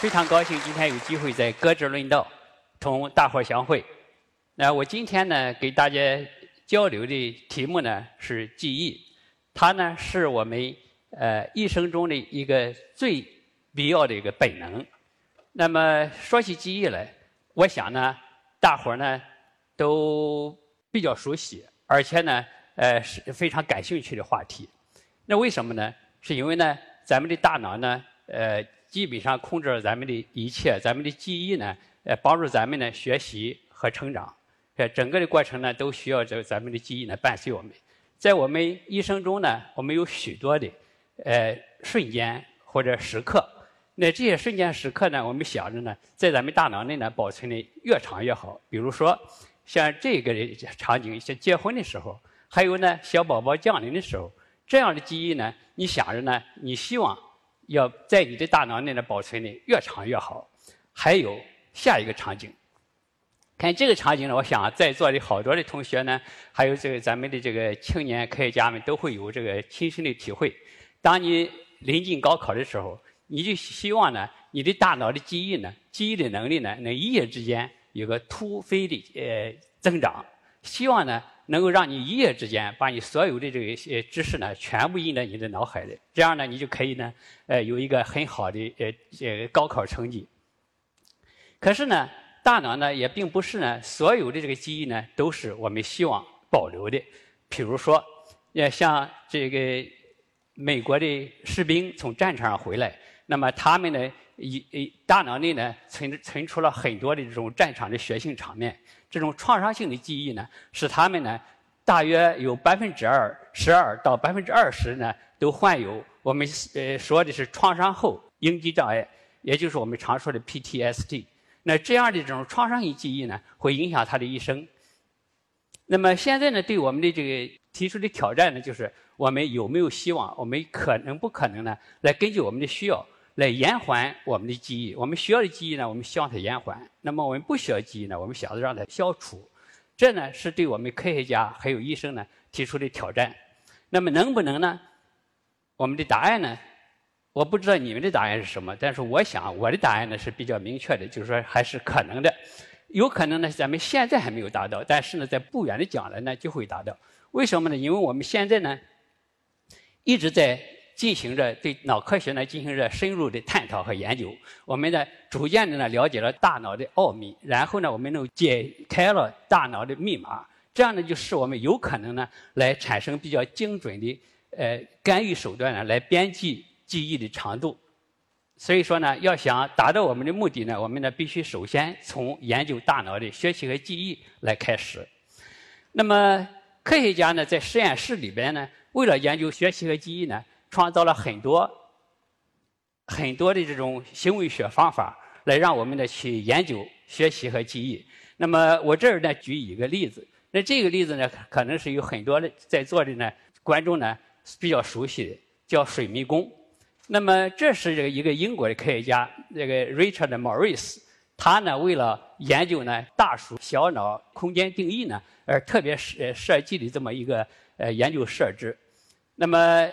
非常高兴今天有机会在歌之论道同大伙相会。那我今天呢，给大家交流的题目呢是记忆，它呢是我们呃一生中的一个最必要的一个本能。那么说起记忆来，我想呢，大伙呢都比较熟悉，而且呢呃是非常感兴趣的话题。那为什么呢？是因为呢，咱们的大脑呢呃。基本上控制了咱们的一切，咱们的记忆呢，呃，帮助咱们呢学习和成长。呃，整个的过程呢，都需要这咱们的记忆呢伴随我们。在我们一生中呢，我们有许多的呃瞬间或者时刻。那这些瞬间时刻呢，我们想着呢，在咱们大脑内呢保存的越长越好。比如说，像这个场景，像结婚的时候，还有呢小宝宝降临的时候，这样的记忆呢，你想着呢，你希望。要在你的大脑内呢保存的越长越好。还有下一个场景，看这个场景呢，我想在座的好多的同学呢，还有这个咱们的这个青年科学家们都会有这个亲身的体会。当你临近高考的时候，你就希望呢，你的大脑的记忆呢，记忆的能力呢，能一夜之间有个突飞的呃增长。希望呢。能够让你一夜之间把你所有的这个呃知识呢全部印在你的脑海里，这样呢你就可以呢呃有一个很好的呃呃高考成绩。可是呢，大脑呢也并不是呢所有的这个记忆呢都是我们希望保留的。比如说，要像这个美国的士兵从战场上回来，那么他们呢一大脑内呢存存出了很多的这种战场的血腥场面。这种创伤性的记忆呢，使他们呢，大约有百分之二十二到百分之二十呢，都患有我们呃说的是创伤后应激障碍，也就是我们常说的 PTSD。那这样的这种创伤性记忆呢，会影响他的一生。那么现在呢，对我们的这个提出的挑战呢，就是我们有没有希望，我们可能不可能呢，来根据我们的需要。来延缓我们的记忆，我们需要的记忆呢，我们希望它延缓；那么我们不需要记忆呢，我们想着让它消除。这呢是对我们科学家还有医生呢提出的挑战。那么能不能呢？我们的答案呢？我不知道你们的答案是什么，但是我想我的答案呢是比较明确的，就是说还是可能的。有可能呢，咱们现在还没有达到，但是呢，在不远的将来呢就会达到。为什么呢？因为我们现在呢一直在。进行着对脑科学呢进行着深入的探讨和研究，我们呢逐渐的呢了解了大脑的奥秘，然后呢我们能解开了大脑的密码，这样呢就使我们有可能呢来产生比较精准的呃干预手段呢来编辑记忆的长度。所以说呢，要想达到我们的目的呢，我们呢必须首先从研究大脑的学习和记忆来开始。那么科学家呢在实验室里边呢，为了研究学习和记忆呢。创造了很多很多的这种行为学方法，来让我们呢去研究学习和记忆。那么我这儿呢举一个例子，那这个例子呢可能是有很多的在座的呢观众呢比较熟悉的，叫水迷宫。那么这是这个一个英国的科学家，这个 Richard Morris，他呢为了研究呢大鼠小脑空间定义呢，而特别设设计的这么一个呃研究设置。那么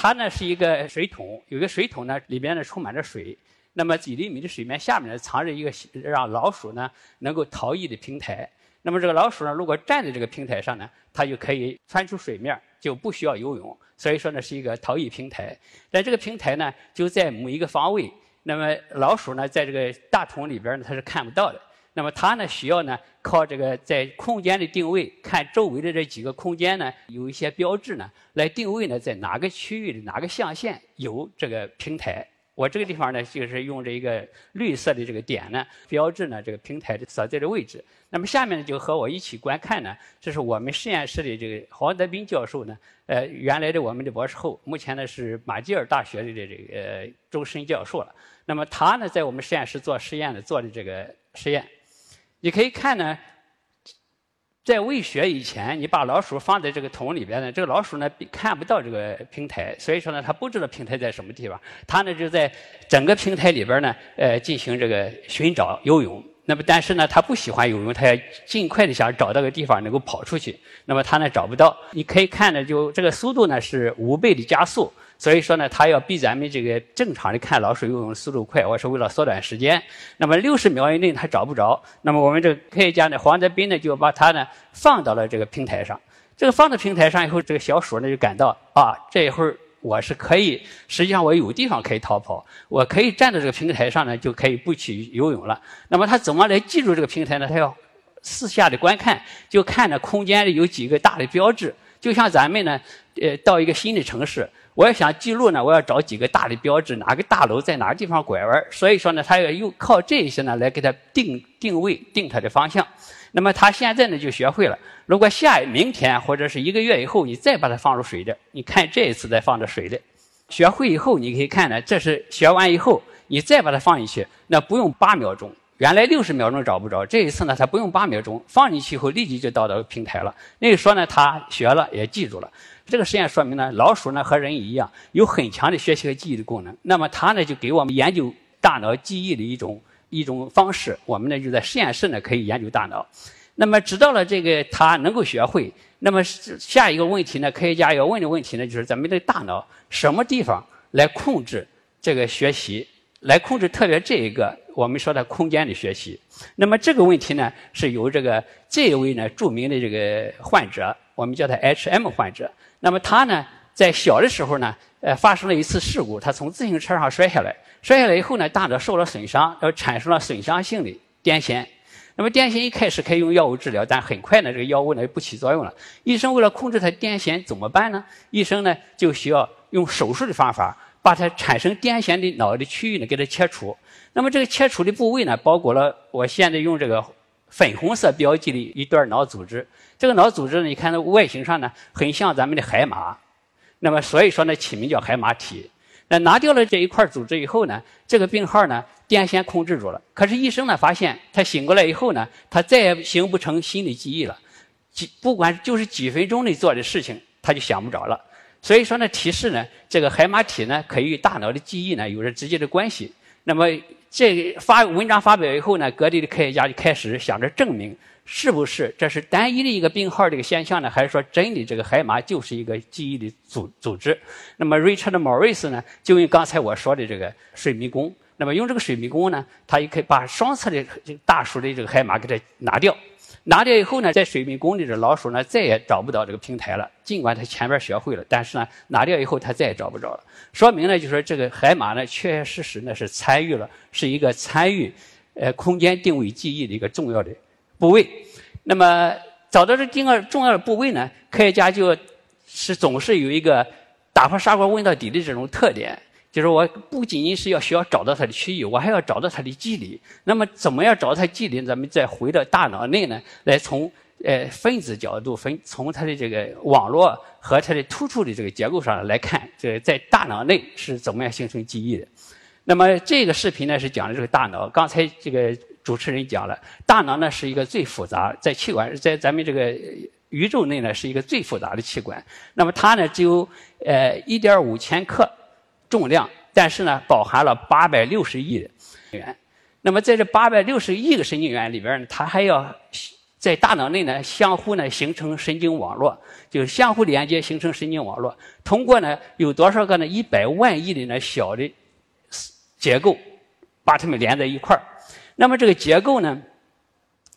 它呢是一个水桶，有个水桶呢，里边呢充满着水。那么几厘米的水面下面呢藏着一个让老鼠呢能够逃逸的平台。那么这个老鼠呢，如果站在这个平台上呢，它就可以窜出水面，就不需要游泳。所以说呢是一个逃逸平台。但这个平台呢就在某一个方位，那么老鼠呢在这个大桶里边呢它是看不到的。那么它呢需要呢靠这个在空间的定位，看周围的这几个空间呢有一些标志呢来定位呢在哪个区域的哪个象限有这个平台，我这个地方呢，就是用这一个绿色的这个点呢，标志呢这个平台的所在的位置。那么下面呢，就和我一起观看呢，这是我们实验室的这个黄德斌教授呢，呃，原来的我们的博士后，目前呢是马迭尔大学的这个终身教授了。那么他呢，在我们实验室做实验呢，做的这个实验，你可以看呢。在喂学以前，你把老鼠放在这个桶里边呢，这个老鼠呢看不到这个平台，所以说呢，它不知道平台在什么地方。它呢就在整个平台里边呢，呃，进行这个寻找游泳。那么，但是呢，它不喜欢游泳，它要尽快的想找到个地方能够跑出去。那么它呢找不到。你可以看呢，就这个速度呢是五倍的加速。所以说呢，它要比咱们这个正常的看老鼠游泳速度快，我是为了缩短时间。那么六十秒以内它找不着，那么我们这个科学家呢，黄德斌呢就把它呢放到了这个平台上。这个放到平台上以后，这个小鼠呢就感到啊，这一会儿我是可以，实际上我有地方可以逃跑，我可以站在这个平台上呢，就可以不去游泳了。那么它怎么来记住这个平台呢？它要四下的观看，就看着空间里有几个大的标志，就像咱们呢，呃，到一个新的城市。我要想记录呢，我要找几个大的标志，哪个大楼在哪个地方拐弯所以说呢，他要用靠这些呢来给他定定位、定他的方向。那么他现在呢就学会了。如果下明天或者是一个月以后，你再把它放入水里，你看这一次再放到水里，学会以后你可以看呢，这是学完以后你再把它放进去，那不用八秒钟，原来六十秒钟找不着，这一次呢它不用八秒钟，放进去以后立即就到达平台了。那个说呢，他学了也记住了。这个实验说明呢，老鼠呢和人一样，有很强的学习和记忆的功能。那么它呢就给我们研究大脑记忆的一种一种方式。我们呢就在实验室呢可以研究大脑。那么知道了这个它能够学会，那么下一个问题呢，科学家要问的问题呢就是咱们的大脑什么地方来控制这个学习，来控制特别这一个我们说的空间的学习。那么这个问题呢是由这个这一位呢著名的这个患者，我们叫他 H.M 患者。那么他呢，在小的时候呢，呃，发生了一次事故，他从自行车上摔下来，摔下来以后呢，大脑受了损伤，而产生了损伤性的癫痫。那么癫痫一开始可以用药物治疗，但很快呢，这个药物呢不起作用了。医生为了控制他癫痫怎么办呢？医生呢就需要用手术的方法，把他产生癫痫的脑的区域呢给他切除。那么这个切除的部位呢，包括了我现在用这个粉红色标记的一段脑组织。这个脑组织呢，你看它外形上呢，很像咱们的海马，那么所以说呢，起名叫海马体。那拿掉了这一块组织以后呢，这个病号呢，癫痫控制住了。可是医生呢，发现他醒过来以后呢，他再也形不成新的记忆了，几不管就是几分钟内做的事情，他就想不着了。所以说呢，提示呢，这个海马体呢，可以与大脑的记忆呢，有着直接的关系。那么这发文章发表以后呢，各地的科学家就开始想着证明。是不是这是单一的一个病号这个现象呢？还是说真的这个海马就是一个记忆的组组织？那么 Richard Morris 呢，就用刚才我说的这个水迷宫，那么用这个水迷宫呢，他也可以把双侧的这个大鼠的这个海马给它拿掉，拿掉以后呢，在水迷宫里的老鼠呢再也找不到这个平台了。尽管它前边学会了，但是呢，拿掉以后它再也找不着了。说明呢，就是说这个海马呢，确确实实呢是参与了，是一个参与呃空间定位记忆的一个重要的。部位，那么找到这第二重要的部位呢？科学家就是总是有一个打破砂锅问到底的这种特点，就是我不仅仅是要需要找到它的区域，我还要找到它的机理。那么怎么样找到它机理？咱们再回到大脑内呢，来从呃分子角度分，从它的这个网络和它的突触的这个结构上来看，这在大脑内是怎么样形成记忆的？那么这个视频呢是讲的这个大脑，刚才这个。主持人讲了，大脑呢是一个最复杂，在器官在咱们这个宇宙内呢是一个最复杂的器官。那么它呢只有呃一点五千克重量，但是呢包含了八百六十亿的元。那么在这八百六十亿个神经元里边呢，它还要在大脑内呢相互呢形成神经网络，就是相互连接形成神经网络。通过呢有多少个呢一百万亿的呢小的结构把它们连在一块儿。那么这个结构呢，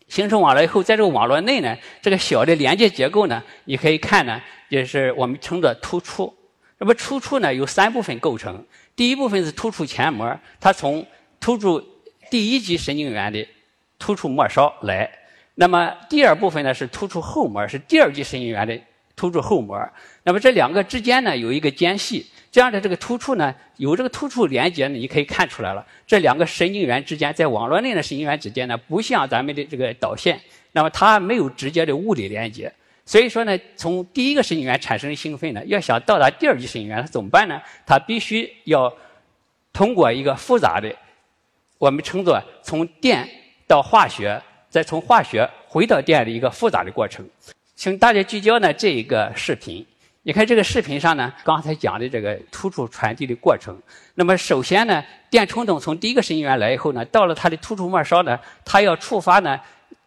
形成网络以后，在这个网络内呢，这个小的连接结构呢，你可以看呢，就是我们称作突触。那么突触呢，由三部分构成。第一部分是突触前膜，它从突触第一级神经元的突触末梢来。那么第二部分呢是突触后膜，是第二级神经元的突触后膜。那么这两个之间呢有一个间隙，这样的这个突触呢，有这个突触连接呢，你可以看出来了，这两个神经元之间，在网络内的神经元之间呢，不像咱们的这个导线，那么它没有直接的物理连接。所以说呢，从第一个神经元产生兴奋呢，要想到达第二级神经元，它怎么办呢？它必须要通过一个复杂的，我们称作从电到化学，再从化学回到电的一个复杂的过程。请大家聚焦呢这一个视频，你看这个视频上呢，刚才讲的这个突触传递的过程。那么首先呢，电冲动从第一个神经元来以后呢，到了它的突触末梢呢，它要触发呢。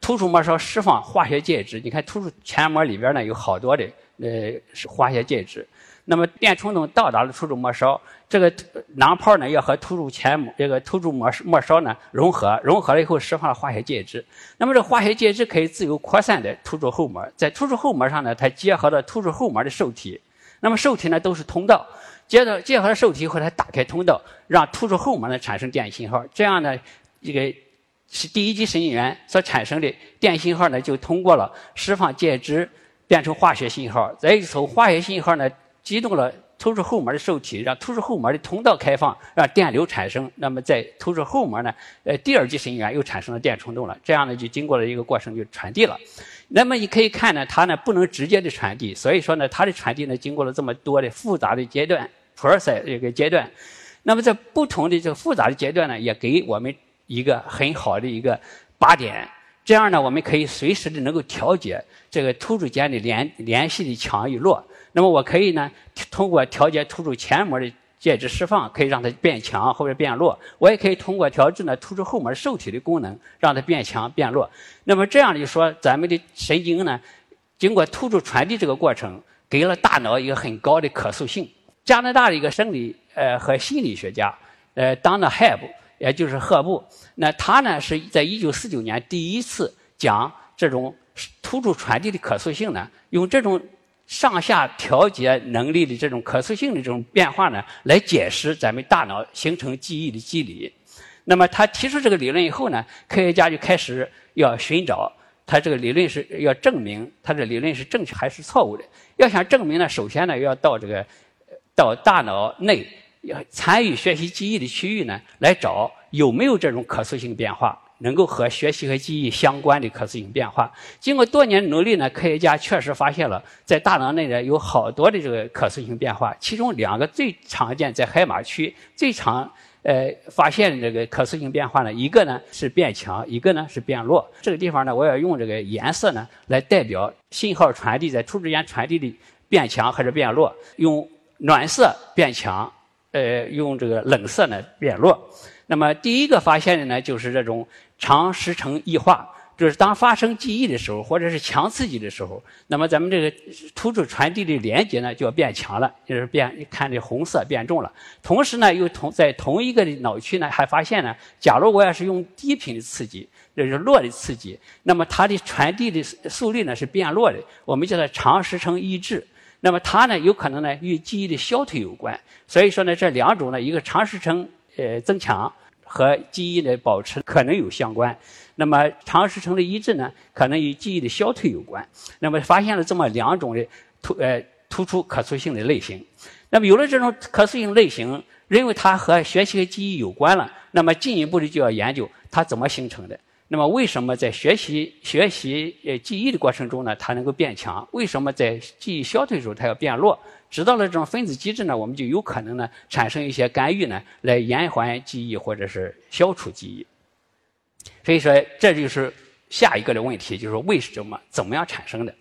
突触末梢释放化学介质，你看突触前膜里边呢有好多的呃化学介质。那么电冲动到达了突触末梢，这个囊泡呢要和突触前膜这个突触末末梢呢融合，融合了以后释放了化学介质。那么这化学介质可以自由扩散的突触后膜，在突触后膜上呢，它结合了突触后膜的受体。那么受体呢都是通道，接着结合了受体后，它打开通道，让突触后膜呢产生电信号。这样呢，这个。是第一级神经元所产生的电信号呢，就通过了释放介质变成化学信号，再从化学信号呢激动了突触后膜的受体，让突触后膜的通道开放，让电流产生。那么在突触后膜呢，呃，第二级神经元又产生了电冲动了。这样呢，就经过了一个过程就传递了。那么你可以看呢，它呢不能直接的传递，所以说呢，它的传递呢经过了这么多的复杂的阶段，process 这个阶段。那么在不同的这个复杂的阶段呢，也给我们。一个很好的一个靶点，这样呢，我们可以随时的能够调节这个突触间的联联系的强与弱。那么我可以呢，通过调节突触前膜的介质释放，可以让它变强或者变弱。我也可以通过调制呢突触后膜受体的功能，让它变强变弱。那么这样就说，咱们的神经呢，经过突触传递这个过程，给了大脑一个很高的可塑性。加拿大的一个生理呃和心理学家呃，Donna Hebb。也就是赫布，那他呢是在一九四九年第一次讲这种突触传递的可塑性呢，用这种上下调节能力的这种可塑性的这种变化呢，来解释咱们大脑形成记忆的机理。那么他提出这个理论以后呢，科学家就开始要寻找他这个理论是要证明他的理论是正确还是错误的。要想证明呢，首先呢要到这个到大脑内。要参与学习记忆的区域呢，来找有没有这种可塑性变化，能够和学习和记忆相关的可塑性变化。经过多年努力呢，科学家确实发现了在大脑内呢有好多的这个可塑性变化，其中两个最常见在海马区最常呃发现的这个可塑性变化呢，一个呢是变强，一个呢是变弱。这个地方呢，我要用这个颜色呢来代表信号传递在突触间传递的变强或者变弱，用暖色变强。呃，用这个冷色呢变弱。那么第一个发现的呢，就是这种长时程异化，就是当发生记忆的时候，或者是强刺激的时候，那么咱们这个突触传递的连接呢就要变强了，就是变，看这红色变重了。同时呢，又同在同一个脑区呢，还发现呢，假如我要是用低频的刺激，就是弱的刺激，那么它的传递的速率呢是变弱的，我们叫它长时程抑制。那么它呢，有可能呢与记忆的消退有关，所以说呢，这两种呢，一个长时程呃增强和记忆的保持可能有相关。那么长时程的抑制呢，可能与记忆的消退有关。那么发现了这么两种的突呃突出可塑性的类型。那么有了这种可塑性类型，认为它和学习和记忆有关了，那么进一步的就要研究它怎么形成的。那么，为什么在学习、学习、呃记忆的过程中呢，它能够变强？为什么在记忆消退的时候它要变弱？知道了这种分子机制呢，我们就有可能呢产生一些干预呢，来延缓记忆或者是消除记忆。所以说，这就是下一个的问题，就是为什么、怎么样产生的？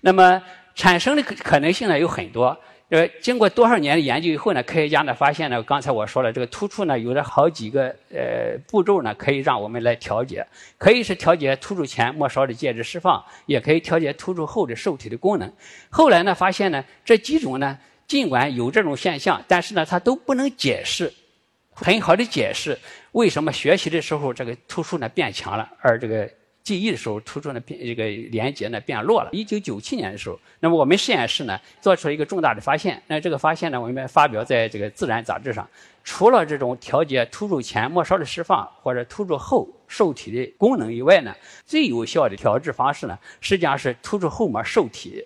那么产生的可能性呢有很多。呃，经过多少年的研究以后呢，科学家呢发现呢，刚才我说了，这个突触呢有了好几个呃步骤呢，可以让我们来调节，可以是调节突触前末梢的介质释放，也可以调节突触后的受体的功能。后来呢，发现呢这几种呢，尽管有这种现象，但是呢它都不能解释，很好的解释为什么学习的时候这个突触呢变强了，而这个。记忆的时候，突出呢变这个连接呢变弱了。一九九七年的时候，那么我们实验室呢做出了一个重大的发现。那这个发现呢，我们发表在这个《自然》杂志上。除了这种调节突触前末梢的释放或者突触后受体的功能以外呢，最有效的调制方式呢，实际上是突触后膜受体。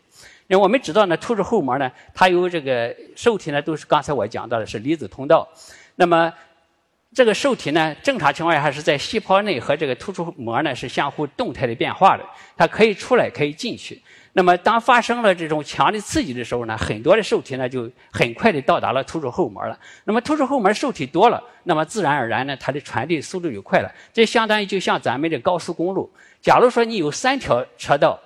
那我们知道呢，突出后膜呢，它有这个受体呢，都是刚才我讲到的是离子通道。那么这个受体呢，正常情况下是在细胞内和这个突出膜呢是相互动态的变化的，它可以出来，可以进去。那么当发生了这种强力刺激的时候呢，很多的受体呢就很快的到达了突出后膜了。那么突出后膜受体多了，那么自然而然呢，它的传递速度就快了。这相当于就像咱们的高速公路，假如说你有三条车道，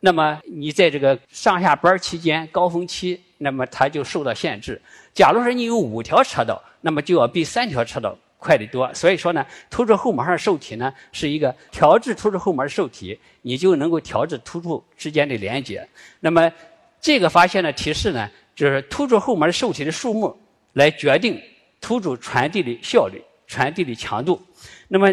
那么你在这个上下班期间高峰期，那么它就受到限制。假如说你有五条车道，那么就要比三条车道。快得多，所以说呢，突出后膜上受体呢是一个调制突出后膜受体，你就能够调制突出之间的连接。那么这个发现呢提示呢，就是突出后膜受体的数目来决定突出传递的效率、传递的强度。那么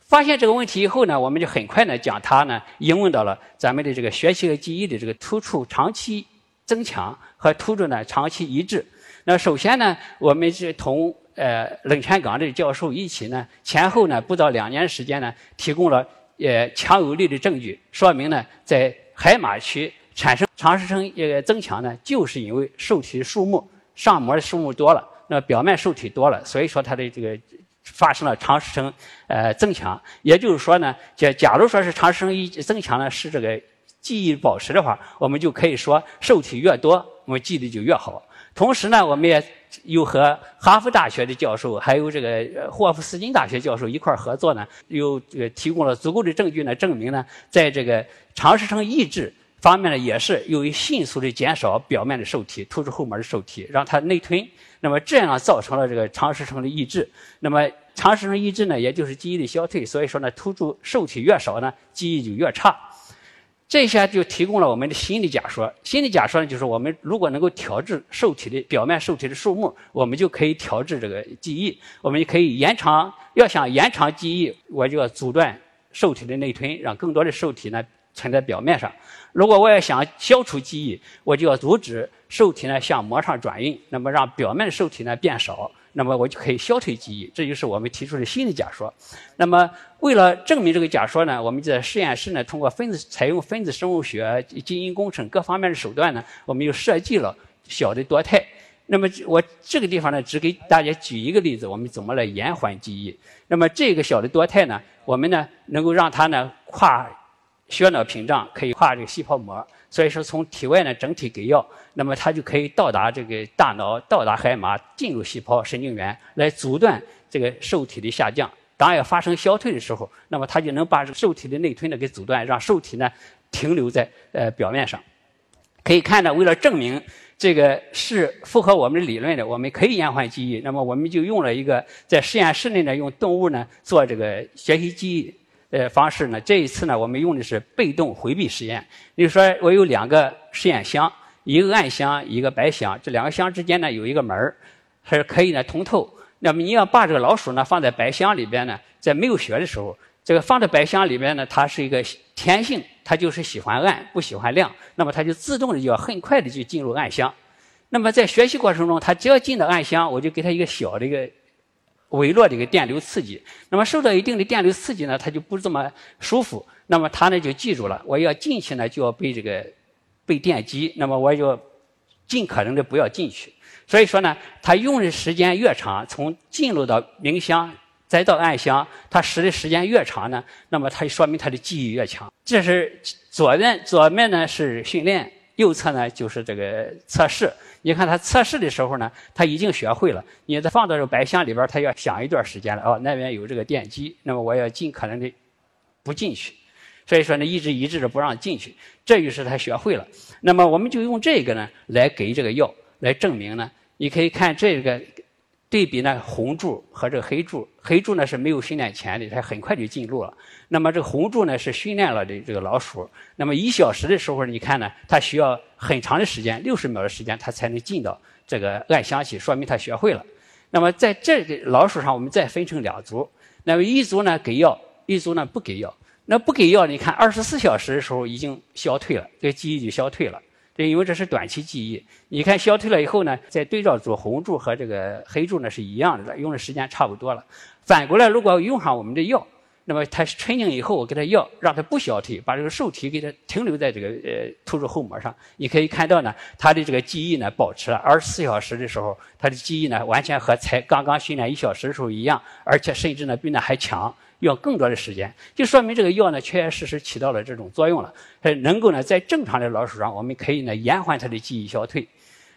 发现这个问题以后呢，我们就很快呢将它呢应用到了咱们的这个学习和记忆的这个突出长期增强和突出呢长期抑制。那首先呢，我们是同呃，冷泉岗的教授一起呢，前后呢不到两年时间呢，提供了呃强有力的证据，说明呢，在海马区产生长时程呃增强呢，就是因为受体数目上膜的数目多了，那表面受体多了，所以说它的这个发生了长时程呃增强。也就是说呢，假假如说是长时程一增强呢，使这个记忆保持的话，我们就可以说受体越多，我们记忆就越好。同时呢，我们也又和哈佛大学的教授，还有这个霍夫斯金大学教授一块儿合作呢，又呃提供了足够的证据呢，证明呢，在这个长时程抑制方面呢，也是由于迅速的减少表面的受体，突出后膜的受体，让它内吞，那么这样造成了这个长时程的抑制。那么长时程抑制呢，也就是记忆力消退，所以说呢，突出受体越少呢，记忆就越差。这下就提供了我们的新的假说。新的假说呢，就是我们如果能够调制受体的表面受体的数目，我们就可以调制这个记忆。我们就可以延长，要想延长记忆，我就要阻断受体的内吞，让更多的受体呢存在表面上。如果我要想消除记忆，我就要阻止受体呢向膜上转运，那么让表面的受体呢变少。那么我就可以消退记忆，这就是我们提出的新的假说。那么为了证明这个假说呢，我们在实验室呢，通过分子采用分子生物学、基因工程各方面的手段呢，我们又设计了小的多肽。那么我这个地方呢，只给大家举一个例子，我们怎么来延缓记忆。那么这个小的多肽呢，我们呢能够让它呢跨血脑屏障，可以跨这个细胞膜。所以说，从体外呢整体给药，那么它就可以到达这个大脑，到达海马，进入细胞神经元，来阻断这个受体的下降。当要发生消退的时候，那么它就能把这个受体的内吞呢给阻断，让受体呢停留在呃表面上。可以看到，为了证明这个是符合我们的理论的，我们可以延缓记忆，那么我们就用了一个在实验室内呢用动物呢做这个学习记忆。呃，方式呢？这一次呢，我们用的是被动回避实验。比如说，我有两个实验箱，一个暗箱，一个白箱。这两个箱之间呢，有一个门儿，是可以呢通透。那么你要把这个老鼠呢放在白箱里边呢，在没有血的时候，这个放在白箱里边呢，它是一个天性，它就是喜欢暗，不喜欢亮。那么它就自动的就要很快的就进入暗箱。那么在学习过程中，它只要进到暗箱，我就给它一个小的一个。微弱的一个电流刺激，那么受到一定的电流刺激呢，它就不这么舒服。那么它呢就记住了，我要进去呢就要被这个被电击，那么我就尽可能的不要进去。所以说呢，它用的时间越长，从进入到明箱再到暗箱，它使的时间越长呢，那么它说明它的记忆越强。这是左面左面呢是训练，右侧呢就是这个测试。你看他测试的时候呢，他已经学会了。你再放到这个白箱里边，他要想一段时间了。哦，那边有这个电机，那么我要尽可能的不进去。所以说呢，一直抑制着不让进去，这就是他学会了。那么我们就用这个呢来给这个药来证明呢。你可以看这个。对比呢，红柱和这个黑柱，黑柱呢是没有训练前的，它很快就进入了。那么这个红柱呢是训练了的这个老鼠。那么一小时的时候，你看呢，它需要很长的时间，六十秒的时间，它才能进到这个暗箱去，说明它学会了。那么在这个老鼠上，我们再分成两组。那么一组呢给药，一组呢不给药。那不给药，你看二十四小时的时候已经消退了，这个记忆就消退了。对，因为这是短期记忆。你看消退了以后呢，在对照组红柱和这个黑柱呢是一样的，用的时间差不多了。反过来，如果用上我们的药，那么它纯净以后，我给它药，让它不消退，把这个受体给它停留在这个呃突出后膜上。你可以看到呢，它的这个记忆呢保持了二十四小时的时候，它的记忆呢完全和才刚刚训练一小时的时候一样，而且甚至呢比那还强，要更多的时间，就说明这个药呢确确实实起到了这种作用了，能够呢在正常的老鼠上，我们可以呢延缓它的记忆消退。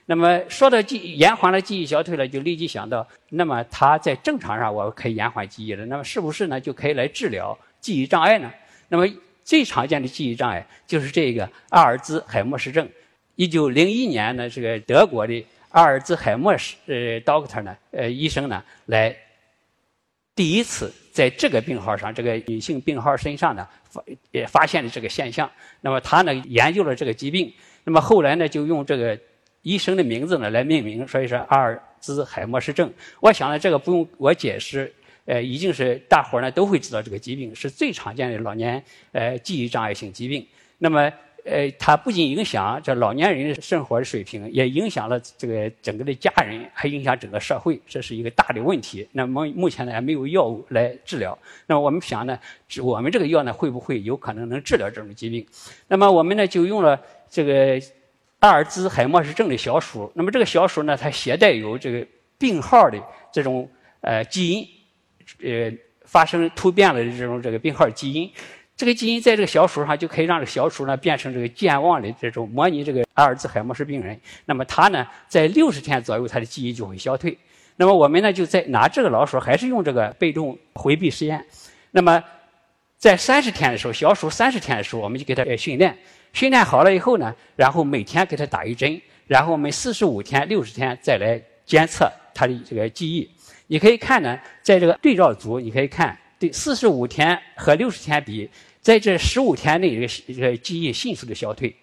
那么说到记延缓了记忆消退了，就立即想到，那么它在正常上我可以延缓记忆了，那么是不是呢就可以来治疗记忆障碍呢？那么最常见的记忆障碍就是这个阿尔兹海默氏症。一九零一年呢，这个德国的阿尔兹海默氏呃 doctor 呢，呃医生呢来第一次在这个病号上，这个女性病号身上呢发也发现了这个现象。那么他呢研究了这个疾病，那么后来呢就用这个。医生的名字呢来命名，所以说阿尔兹海默氏症。我想呢，这个不用我解释，呃，已经是大伙儿呢都会知道这个疾病是最常见的老年呃记忆障碍性疾病。那么，呃，它不仅影响这老年人的生活水平，也影响了这个整个的家人，还影响整个社会，这是一个大的问题。那么目前呢还没有药物来治疗。那么我们想呢，我们这个药呢会不会有可能能治疗这种疾病？那么我们呢就用了这个。阿尔兹海默氏症的小鼠，那么这个小鼠呢，它携带有这个病号的这种呃基因，呃发生突变了的这种这个病号基因，这个基因在这个小鼠上就可以让这个小鼠呢变成这个健忘的这种模拟这个阿尔兹海默氏病人。那么它呢，在六十天左右，它的记忆就会消退。那么我们呢，就在拿这个老鼠，还是用这个被动回避实验。那么在三十天的时候，小鼠三十天的时候，我们就给它训练。训练好了以后呢，然后每天给他打一针，然后我们四十五天、六十天再来监测他的这个记忆。你可以看呢，在这个对照组，你可以看对四十五天和六十天比，在这十五天内，这个这个记忆迅速的消退。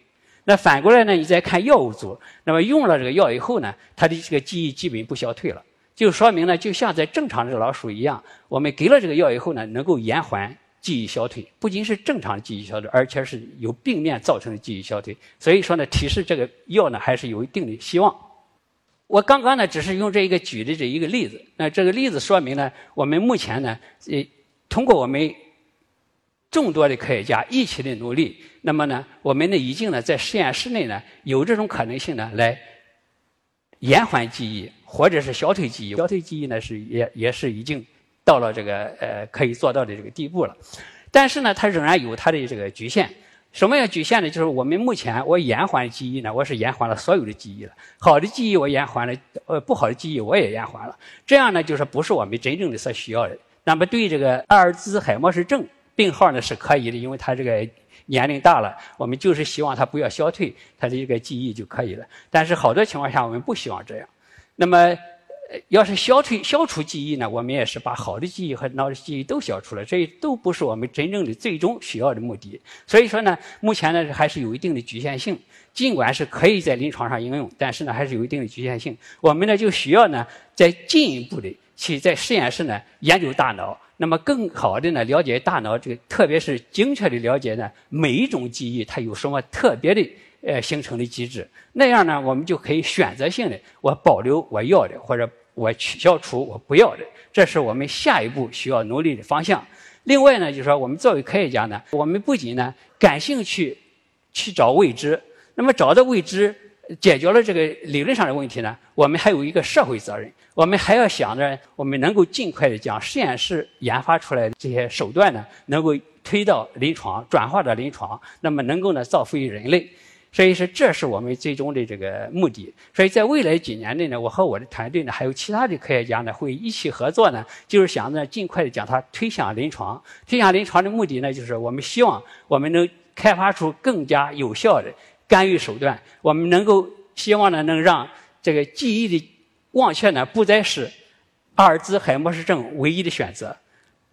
那反过来呢，你再看药物组，那么用了这个药以后呢，他的这个记忆基本不消退了，就说明呢，就像在正常的老鼠一样，我们给了这个药以后呢，能够延缓。记忆消退不仅是正常的记忆消退，而且是由病变造成的记忆消退。所以说呢，提示这个药呢还是有一定的希望。我刚刚呢只是用这一个举的这一个例子，那这个例子说明呢，我们目前呢，呃，通过我们众多的科学家一起的努力，那么呢，我们呢已经呢在实验室内呢有这种可能性呢来延缓记忆，或者是消退记忆。消退记忆呢是也也是已经。到了这个呃可以做到的这个地步了，但是呢，它仍然有它的这个局限。什么样局限呢？就是我们目前我延缓记忆呢，我是延缓了所有的记忆了。好的记忆我延缓了，呃，不好的记忆我也延缓了。这样呢，就是不是我们真正的所需要的。那么对这个阿尔兹海默氏症病号呢是可以的，因为他这个年龄大了，我们就是希望他不要消退他的一个记忆就可以了。但是好多情况下我们不希望这样。那么。要是消退、消除记忆呢？我们也是把好的记忆和脑的记忆都消除了，这都不是我们真正的最终需要的目的。所以说呢，目前呢还是有一定的局限性。尽管是可以在临床上应用，但是呢还是有一定的局限性。我们呢就需要呢再进一步的去在实验室呢研究大脑，那么更好的呢了解大脑这个，特别是精确的了解呢每一种记忆它有什么特别的。呃，形成的机制，那样呢，我们就可以选择性的，我保留我要的，或者我取消除我不要的，这是我们下一步需要努力的方向。另外呢，就是说，我们作为科学家呢，我们不仅呢感兴趣去找未知，那么找到未知，解决了这个理论上的问题呢，我们还有一个社会责任，我们还要想着，我们能够尽快的将实验室研发出来的这些手段呢，能够推到临床，转化到临床，那么能够呢造福于人类。所以说，这是我们最终的这个目的。所以在未来几年内呢，我和我的团队呢，还有其他的科学家呢，会一起合作呢，就是想着尽快的将它推向临床。推向临床的目的呢，就是我们希望我们能开发出更加有效的干预手段。我们能够希望呢，能让这个记忆的忘却呢，不再是阿尔兹海默氏症唯一的选择。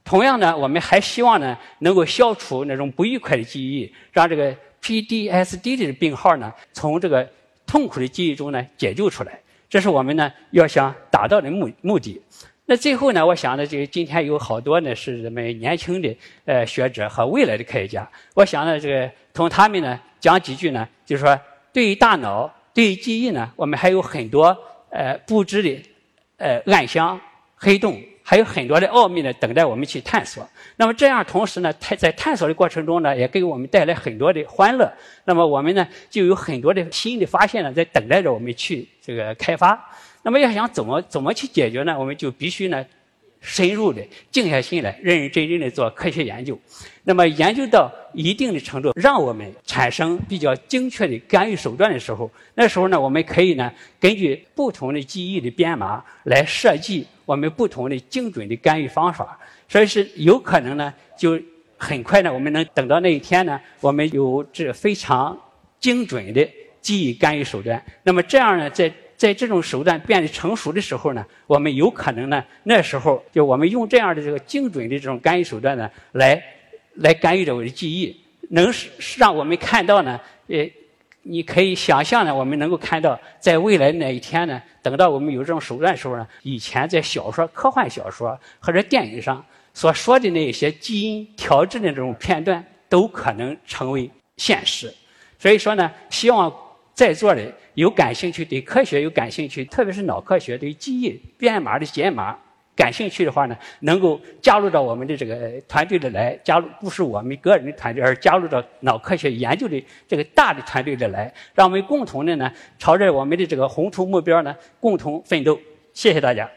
同样呢，我们还希望呢，能够消除那种不愉快的记忆，让这个。PDSD 的病号呢，从这个痛苦的记忆中呢解救出来，这是我们呢要想达到的目目的。那最后呢，我想呢，这个今天有好多呢是咱们年轻的呃学者和未来的科学家，我想呢，这个从他们呢讲几句呢，就是说对于大脑、对于记忆呢，我们还有很多呃不知的呃暗箱、黑洞还有很多的奥秘呢，等待我们去探索。那么这样，同时呢，探在探索的过程中呢，也给我们带来很多的欢乐。那么我们呢，就有很多的新的发现呢，在等待着我们去这个开发。那么要想怎么怎么去解决呢？我们就必须呢。深入的静下心来，认认真真的做科学研究。那么研究到一定的程度，让我们产生比较精确的干预手段的时候，那时候呢，我们可以呢，根据不同的记忆的编码来设计我们不同的精准的干预方法。所以是有可能呢，就很快呢，我们能等到那一天呢，我们有这非常精准的记忆干预手段。那么这样呢，在在这种手段变得成熟的时候呢，我们有可能呢，那时候就我们用这样的这个精准的这种干预手段呢，来来干预着我的记忆，能是让我们看到呢，呃，你可以想象呢，我们能够看到，在未来哪一天呢，等到我们有这种手段的时候呢，以前在小说、科幻小说或者电影上所说的那些基因调制的这种片段，都可能成为现实。所以说呢，希望。在座的有感兴趣对科学有感兴趣，特别是脑科学对记忆编码的解码感兴趣的话呢，能够加入到我们的这个团队的来。加入不是我们个人的团队，而加入到脑科学研究的这个大的团队的来，让我们共同的呢，朝着我们的这个宏图目标呢，共同奋斗。谢谢大家。